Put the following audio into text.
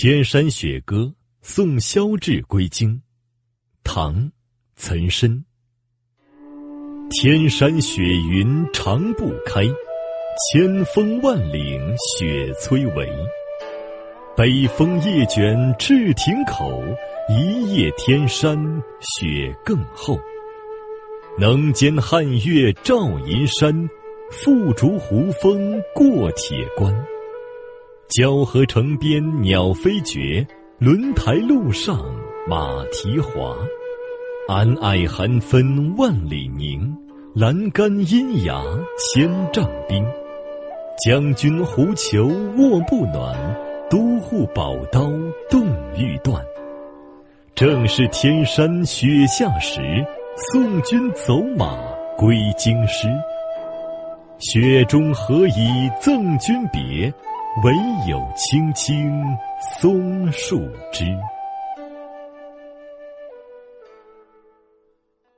天山雪歌送萧志归京，唐，岑参。天山雪云常不开，千峰万岭雪催围。北风夜卷至亭口，一夜天山雪更厚。能见汉月照银山，复竹胡风过铁关。交河城边鸟飞绝，轮台路上马蹄滑。安爱寒分万里凝，栏杆阴崖千丈冰。将军狐裘卧不暖，都护宝刀冻欲断。正是天山雪下时，送君走马归京师。雪中何以赠君别？唯有青青松树枝。